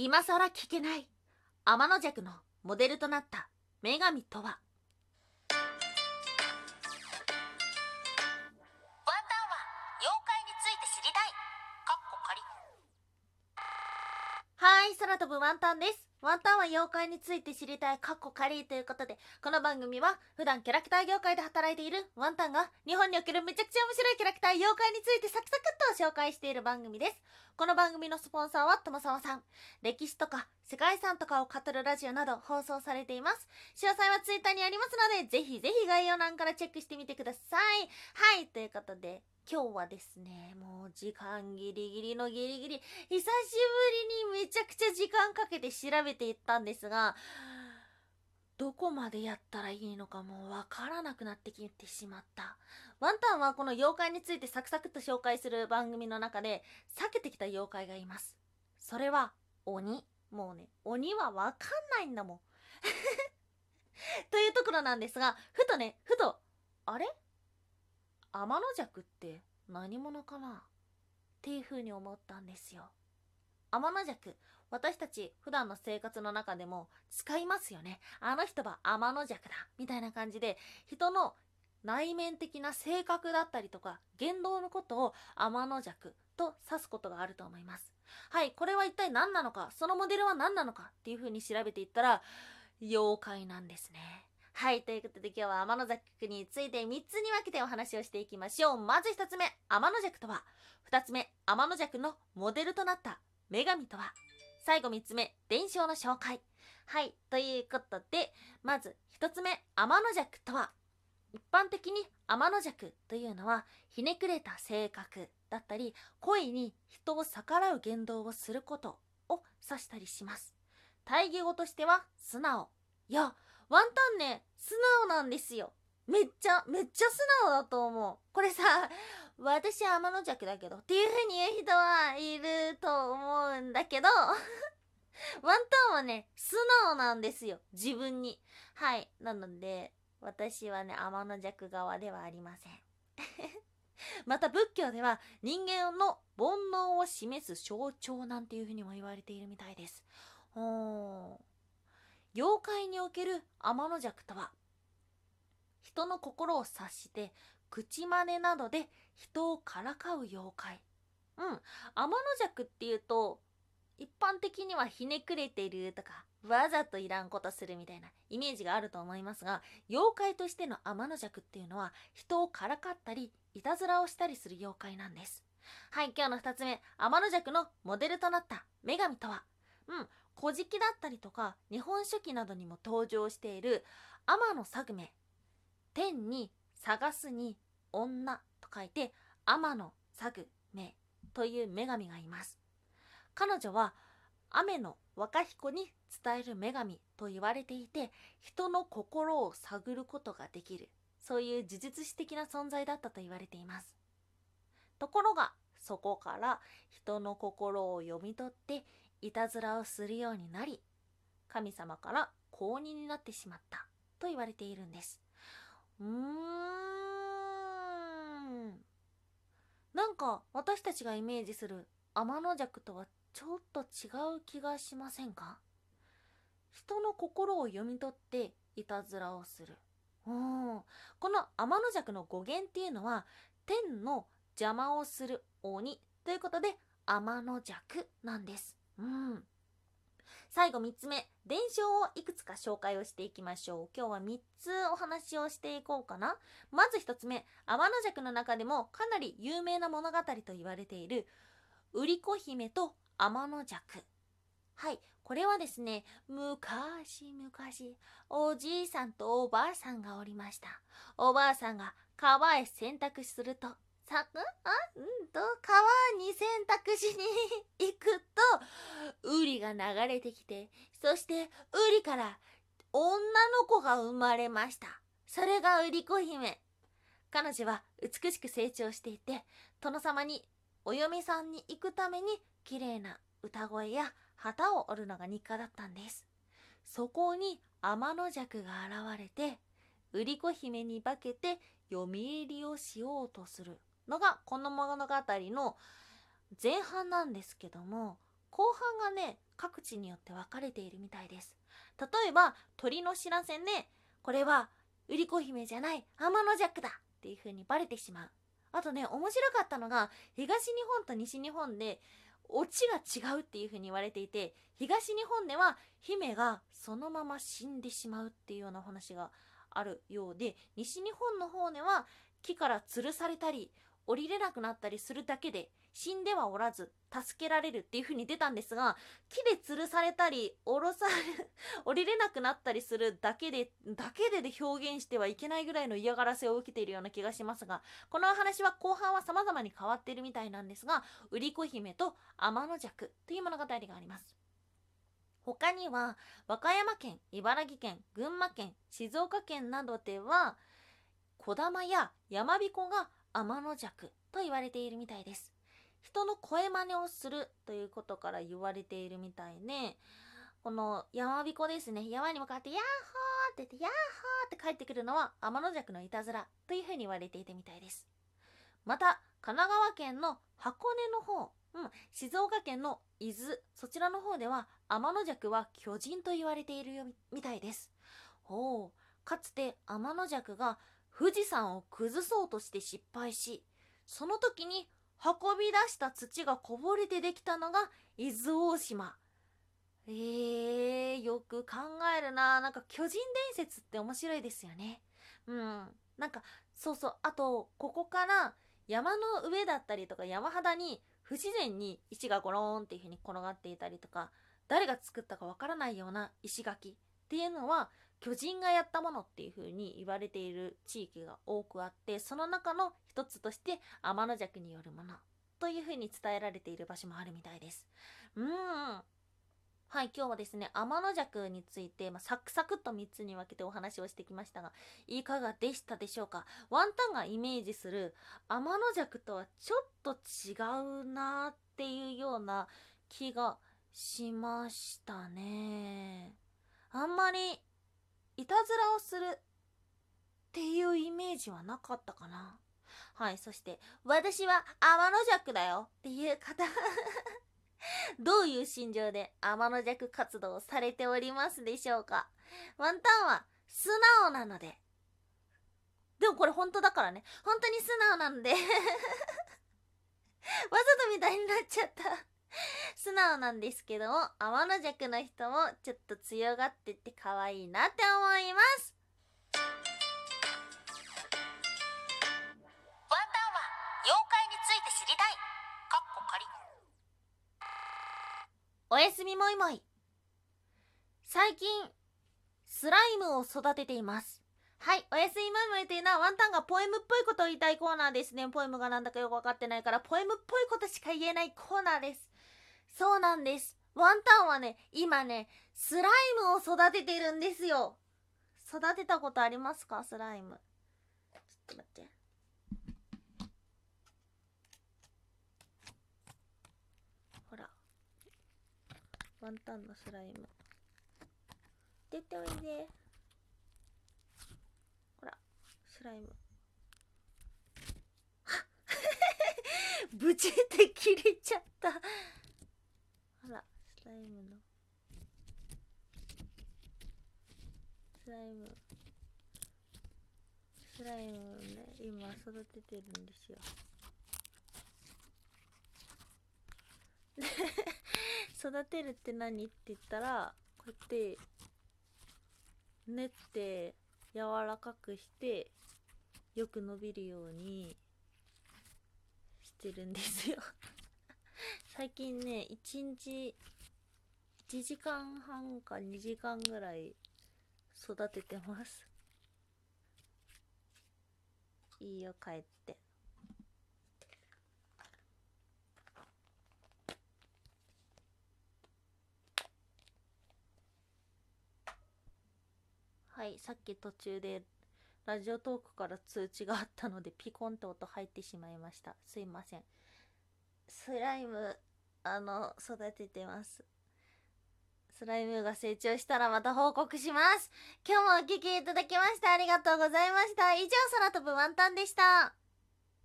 今さら聞けない。天の弱のモデルとなった。女神とは。はい空飛ぶワンタンです。ワンタンは妖怪について知りたいカッコカリーということでこの番組は普段キャラクター業界で働いているワンタンが日本におけるめちゃくちゃ面白いキャラクター妖怪についてサクサクっと紹介している番組です。この番組のスポンサーは友沢さん。歴史とか世界遺産とかを語るラジオなど放送されています。詳細はツイッターにありますのでぜひぜひ概要欄からチェックしてみてください。はいということで今日はですねもう時間ギリギリのギリギリ久しぶりにめちゃくちゃ時間かけて調べていったんですがどこまでやったらいいのかもうわからなくなってきてしまった。ワンタンはこの妖怪についてサクサクっと紹介する番組の中で避けてきた妖怪がいます。それは鬼。もうね鬼はわかんないんだもん。というところなんですがふとねふとあれ？天の弱って何者かな？っていう風に思ったんですよ。天の弱。私たち普段の生活の中でも使いますよね。あの人は天の弱だ。みたいな感じで人の内面的な性格だったりとか言動のことを天の弱と指すことがあると思います。はいこれは一体何なのかそのモデルは何なのかっていう風に調べていったら妖怪なんですね。はい、ということで今日は天の弱について3つに分けてお話をしていきましょう。まず1つ目、天の弱とは。2つ目、天の弱のモデルとなった。女神とは。最後3つ目、伝承の紹介。はい、ということで、まず1つ目、天の弱とは。一般的に天の弱というのは、ひねくれた性格だったり、恋に人を逆らう言動をすることを指したりします。対義語としては、素直。いや、ワンタンね、素直なんですよ。めっちゃ、めっちゃ素直だと思う。これさ、私は天の弱だけどっていう風に言う人はいると思うんだけど、ワンタンはね、素直なんですよ。自分に。はい。なので、私はね、天の弱側ではありません。また仏教では人間の煩悩を示す象徴なんていう風にも言われているみたいです。ほー。妖怪における天の弱とは人の心を察して口真似などで人をからかう妖怪。うん。天の弱っていうと一般的にはひねくれてるとかわざといらんことするみたいなイメージがあると思いますが妖怪としての天の弱っていうのは人をからかったりいたずらをしたりする妖怪なんです。はい今日の2つ目。天の弱のモデルとなった女神とは。うん。古事記だったりとか日本書紀などにも登場している天のサグメ天に探すに女と書いて天のサグメという女神がいます。彼女は雨の若彦に伝える女神と言われていて人の心を探ることができるそういう呪術師的な存在だったと言われています。ところがそこから人の心を読み取っていたずらをするようになり神様から公認になってしまったと言われているんです。うーん。なんか私たちがイメージする天の弱とはちょっと違う気がしませんか？人の心を読み取っていたずらをする。うん。この天の弱の語源っていうのは天の邪魔をする鬼ということで天の弱なんです。うん。最後3つ目、伝承をいくつか紹介をしていきましょう。今日は3つお話をしていこうかな。まず1つ目、天の弱の中でもかなり有名な物語と言われている、売子姫と天の弱。はい、これはですね、昔々、おじいさんとおばあさんがおりました。おばあさんが川へ洗濯すると、さく？あ？うん。と川に洗濯しに行くとウリが流れてきてそしてウリから女の子が生まれました。それがウリ子姫。彼女は美しく成長していて殿様にお嫁さんに行くために綺麗な歌声や旗を折るのが日課だったんです。そこに天の弱が現れて売り子姫に化けて読み入りをしようとするのがこの物語の前半なんですけども後半がね各地によって分かれているみたいです。例えば鳥の知らせねこれは売り子姫じゃない天の弱だっていう風にバレてしまう。あとね面白かったのが東日本と西日本でオチが違うっていう風に言われていて東日本では姫がそのまま死んでしまうっていうようなお話があるようで西日本の方では木から吊るされたり降りれなくなったりするだけで死んではおらず助けられるっていう風に出たんですが木で吊るされたり降ろされ 降りれなくなったりするだけでだけでで表現してはいけないぐらいの嫌がらせを受けているような気がしますがこのお話は後半は様々に変わっているみたいなんですが売子姫と天の弱という物語があります。他には和歌山県茨城県群馬県静岡県などでは小玉や山彦が天の弱と言われているみたいです人の声真似をするということから言われているみたいねこの山彦ですね山に向かって「ヤッホー!」って言って「ヤッホー!」って帰ってくるのは天の弱のいたずらというふうに言われていたみたいですまた神奈川県の箱根の方、うん、静岡県の伊豆そちらの方では天の弱は巨人と言われているみたいですほうかつて天の弱が富士山を崩そうとして失敗しその時に運び出した土がこぼれてできたのが伊豆大島。えー、よく考えるな。なんか巨人伝説って面白いですよね。うん。なんかそうそう。あとここから山の上だったりとか山肌に不自然に石がゴローンっていう風に転がっていたりとか誰が作ったかわからないような石垣っていうのは巨人がやったものっていう風に言われている地域が多くあってその中の一つとして天の弱によるものという風に伝えられている場所もあるみたいです。うん。はい今日はですね天の弱について、まあ、サクサクっと3つに分けてお話をしてきましたがいかがでしたでしょうか？ワンタンがイメージする天の弱とはちょっと違うなっていうような気がしましたね。あんまりいたずらをするっていうイメージはなかったかな。はいそして私は天の弱だよっていう方。どういう心情で天の弱活動をされておりますでしょうか。ワンタンは素直なので。でもこれ本当だからね。本当に素直なんで。わざとみたいになっちゃった。素直なんですけども、天の弱の人もちょっと強がってて可愛いなって思います。ワンタンは妖怪について知りたい。かっこ仮。おやすみもいもい。最近、スライムを育てています。はい、おやすみもいもいというのはワンタンがポエムっぽいことを言いたいコーナーですね。ポエムがなんだかよくわかってないから、ポエムっぽいことしか言えないコーナーです。そうなんです。ワンタンはね、今ね、スライムを育ててるんですよ。育てたことありますか？スライム。ちょっと待って。ほら。ワンタンのスライム。出ておいで。ほら、スライム。ブチって切れちゃった。ほら、スライムの。スライム。スライムをね、今育ててるんですよ。育てるって何って言ったらこうやって練って柔らかくしてよく伸びるようにしてるんですよ最近ね1日1時間半か2時間ぐらい育ててます。いいよ帰って。はいさっき途中でラジオトークから通知があったのでピコンと音入ってしまいました。すいません。スライムあの育ててます。スライムが成長したらまた報告します。今日もお聴きいただきましてありがとうございました。以上空飛ぶワンタンでした。